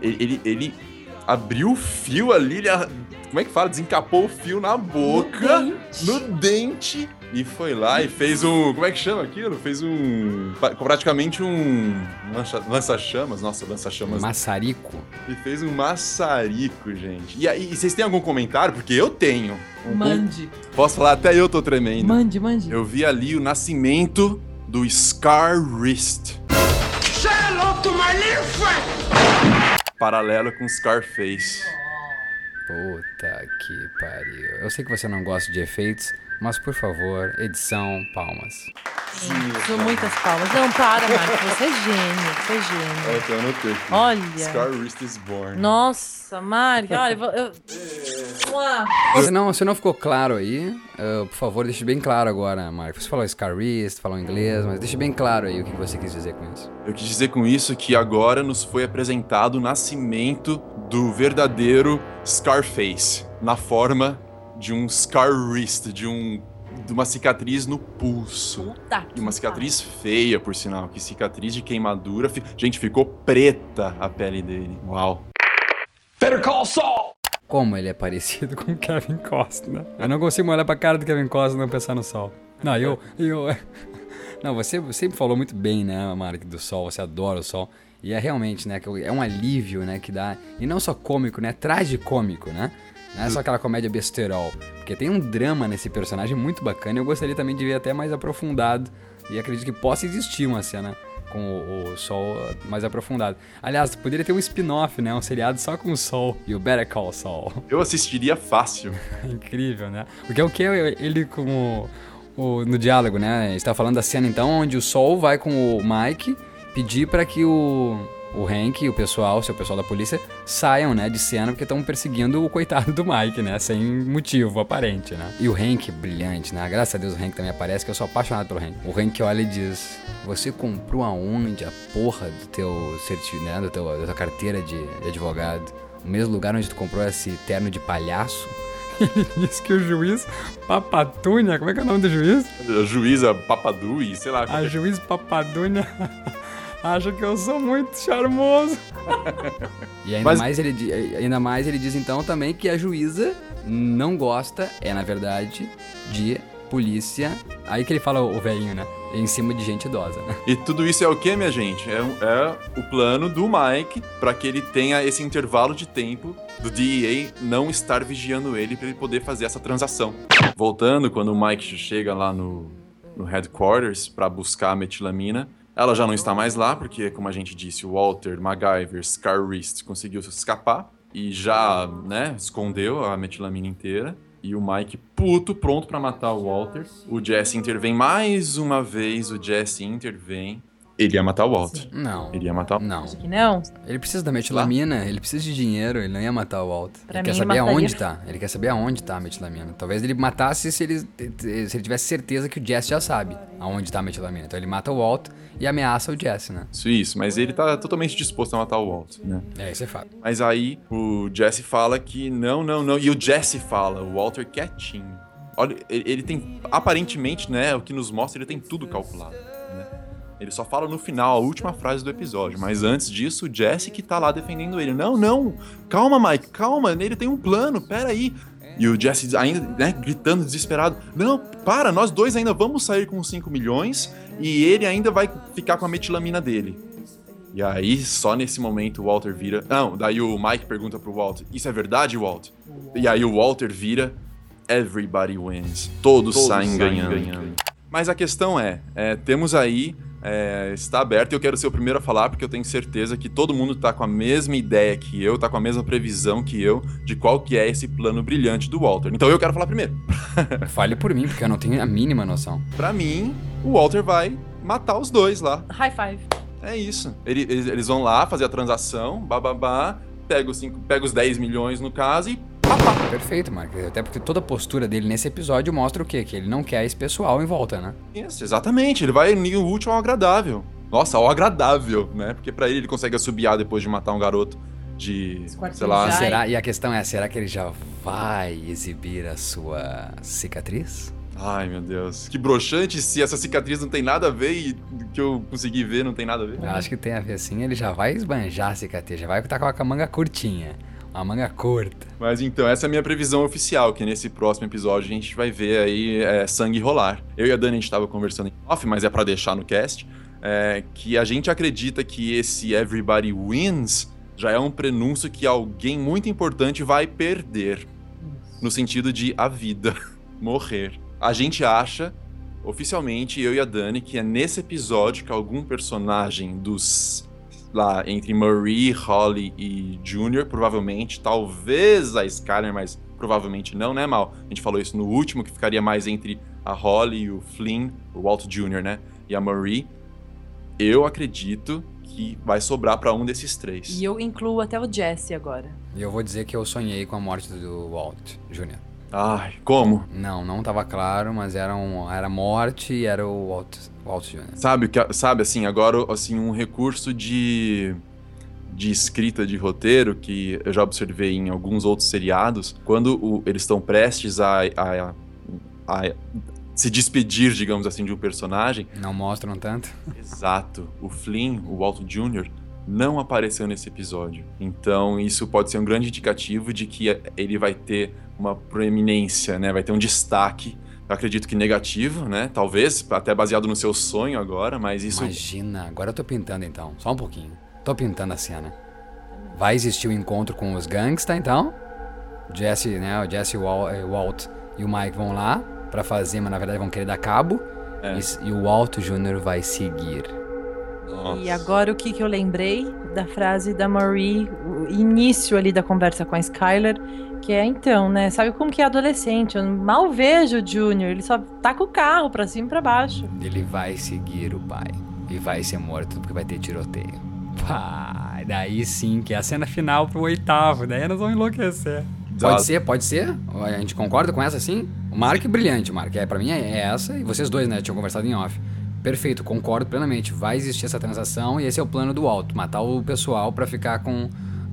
ele, ele, ele abriu o fio ali, ele, como é que fala? Desencapou o fio na boca, no dente, e foi lá e fez um, como é que chama aquilo? Fez um, praticamente um lança- lança-chamas, nossa, lança-chamas. Maçarico. E fez um maçarico, gente. E aí, e vocês têm algum comentário? Porque eu tenho. Um- Mande. Posso falar? Até eu tô tremendo. Mande, mande. Eu vi ali o nascimento do Scar Wrist. Paralelo com Scarface. Puta que pariu. Eu sei que você não gosta de efeitos, mas por favor, edição, palmas. São muitas palmas. Não, para, Marcos. Você é gênio. Você é gênio. É, eu anotei aqui. Olha. Scar Wrist is born. Nossa, Marcos. Olha, eu... Uá. Se não, se não ficou claro aí, ah, por favor, deixe bem claro agora, Marcos. Você falou Scarist, falou inglês, mas deixe bem claro aí o que você quis dizer com isso. Eu quis dizer com isso que agora nos foi apresentado o nascimento do verdadeiro Scarface, na forma de um Scar Wrist, de um de uma cicatriz no pulso. Puta E uma cicatriz feia, por sinal, que cicatriz de queimadura. Fi- Gente, ficou preta a pele dele. Uau. Como ele é parecido com o Kevin Costner. Eu não consigo olhar pra cara do Kevin Costner e não pensar no sol. Não, eu. eu não, você sempre falou muito bem, né, Mark, do sol. Você adora o sol. E é realmente, né, que é um alívio, né, que dá. E não só cômico, né? Tragicômico, né? Não é só aquela comédia besterol. Porque tem um drama nesse personagem muito bacana. E eu gostaria também de ver até mais aprofundado. E acredito que possa existir uma cena com o, o Sol mais aprofundado. Aliás, poderia ter um spin-off, né? Um seriado só com o Sol e o Better Call Saul. Eu assistiria fácil. Incrível, né? Porque é o que ele com o, no diálogo, né? A gente tá falando da cena então onde o Sol vai com o Mike pedir para que o o Hank e o pessoal, seu pessoal da polícia, saiam, né, de cena porque estão perseguindo o coitado do Mike, né, sem motivo aparente, né. E o Hank, brilhante, né, graças a Deus o Hank também aparece, que eu sou apaixonado pelo Hank. O Hank olha e diz, você comprou aonde a porra do teu certificado, né, do teu, da tua carteira de, de advogado? O mesmo lugar onde tu comprou esse terno de palhaço? Ele disse que o juiz Papatúnia, como é que é o nome do juiz? A juíza Papadui, sei lá. A qualquer- juiz Papadúnia acha que eu sou muito charmoso. e ainda, Mas- mais ele, ainda mais ele diz então também que a juíza não gosta, é na verdade, de polícia. Aí que ele fala o velhinho, né? Em cima de gente idosa, né? E tudo isso é o que, minha gente? É, é o plano do Mike pra que ele tenha esse intervalo de tempo do DEA não estar vigiando ele pra ele poder fazer essa transação. Voltando, quando o Mike chega lá no, no headquarters pra buscar a metilamina, ela já não está mais lá, porque, como a gente disse, o Walter MacGyver Scar Wrist conseguiu se escapar e já, né, escondeu a metilamina inteira. E o Mike, puto, pronto pra matar o Walter. O Jesse intervém mais uma vez, o Jesse intervém. Ele ia matar o Walter. Não. Ele ia matar o Não. Que não? Ele precisa da metilamina, ele precisa de dinheiro, ele não ia matar o Walter. Pra ele quer saber mataria- aonde tá. Ele quer saber aonde tá a metilamina. Talvez ele matasse se ele, se ele tivesse certeza que o Jesse já sabe aonde tá a metilamina. Então ele mata o Walter e ameaça o Jesse, né? Isso, isso, mas ele tá totalmente disposto a matar o Walter, né? É, isso é fato. Mas aí o Jesse fala que não, não, não. E o Jesse fala, o Walter quietinho. Olha, ele, ele tem, aparentemente, né, o que nos mostra, ele tem tudo calculado? Ele só fala no final, a última frase do episódio. Mas antes disso, o Jesse que tá lá defendendo ele. Não, não, calma, Mike, calma, ele tem um plano, peraí. E o Jesse ainda, né, gritando, desesperado. Não, para, nós dois ainda vamos sair com os 5 milhões e ele ainda vai ficar com a metilamina dele. E aí, só nesse momento, o Walter vira. Não, daí o Mike pergunta pro Walter: Isso é verdade, Walter? E aí o Walter vira. Everybody wins. Todos, saem, ganhando. Mas a questão é: é, temos aí. É, está aberto e eu quero ser o primeiro a falar porque eu tenho certeza que todo mundo tá com a mesma ideia que eu, tá com a mesma previsão que eu de qual que é esse plano brilhante do Walter. Então eu quero falar primeiro. Fale por mim, porque eu não tenho a mínima noção. Pra mim, o Walter vai matar os dois lá. High five. É isso. Ele- Eles, eles vão lá fazer a transação, bababá, pega os, cinco, pega os 10 milhões no caso e Perfeito, Mark. Até porque toda a postura dele nesse episódio mostra o quê? Que ele não quer esse pessoal em volta, né? Isso, exatamente. Ele vai unir o útil ao agradável. Nossa, ao agradável, né? Porque pra ele ele consegue assobiar depois de matar um garoto de, sei lá. Será, e a questão é, será que ele já vai exibir a sua cicatriz? Ai, meu Deus. Que broxante se essa cicatriz não tem nada a ver e o que eu consegui ver não tem nada a ver. Eu acho que tem a ver sim, ele já vai esbanjar a cicatriz, já vai estar com a manga curtinha. Uma manga curta. Mas então, essa é a minha previsão oficial, que nesse próximo episódio a gente vai ver aí é, sangue rolar. Eu e a Dani a gente tava conversando em off, mas é pra deixar no cast, é, que a gente acredita que esse Everybody Wins já é um prenúncio que alguém muito importante vai perder. No sentido de a vida, morrer. A gente acha, oficialmente, eu e a Dani, que é nesse episódio que algum personagem dos lá entre Marie, Holly e Junior, provavelmente, talvez a Skyler, mas provavelmente não, né, Mal? A gente falou isso no último, que ficaria mais entre a Holly e o Flynn, o Walt Jr., né? E a Marie. Eu acredito que vai sobrar pra um desses três. E eu incluo até o Jesse agora. E eu vou dizer que eu sonhei com a morte do Walt Jr. Ai, como? Não, não tava claro, mas era, um, era morte e era o Walt, Walt Jr. Sabe, que- sabe assim, agora assim, um recurso de, de escrita de roteiro que eu já observei em alguns outros seriados, quando o- eles estão prestes a, a- a se despedir, digamos assim, de um personagem. Não mostram tanto. Exato. O Flynn, o Walt Jr., não apareceu nesse episódio. Então, isso pode ser um grande indicativo de que ele vai ter uma proeminência, né? Vai ter um destaque. Eu acredito que negativo, né? Talvez, até baseado no seu sonho agora, mas isso. Imagina, agora eu tô pintando então, só um pouquinho. Tô pintando a cena. Vai existir o encontro com os gangsta então? Jesse, né? O Jesse, o eh, Walt e o Mike vão lá pra fazer, mas na verdade vão querer dar cabo. É. E, e o Walt Jr. vai seguir. E agora o que, que eu lembrei da frase da Marie, o início ali da conversa com a Skyler, que é então, né? Sabe como que é adolescente? Eu mal vejo o Junior, ele só tá com o carro pra cima e pra baixo. Ele vai seguir o pai. E vai ser morto porque vai ter tiroteio. Pá, daí sim, que é a cena final pro oitavo, daí nós vamos enlouquecer. Pode ser, pode ser. A gente concorda com essa sim? O Mark é brilhante, o Mark. É, pra mim é essa, e vocês dois, né, tinham conversado em off. Perfeito, concordo plenamente. Vai existir essa transação e esse é o plano do alto: matar o pessoal pra ficar com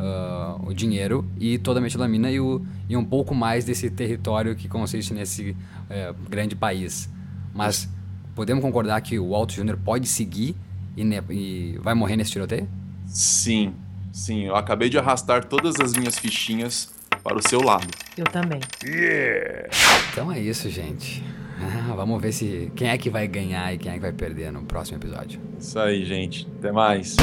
ah, o dinheiro e toda a metilamina e, o, e um pouco mais desse território que consiste nesse eh, grande país. Mas podemos concordar que o Alto Júnior pode seguir e, ne- e vai morrer nesse tiroteio? Sim, sim. Eu acabei de arrastar todas as minhas fichinhas para o seu lado. Eu também. Então é isso, gente. Ah, vamos ver se quem é que vai ganhar e quem é que vai perder no próximo episódio. Isso aí, gente. Até mais.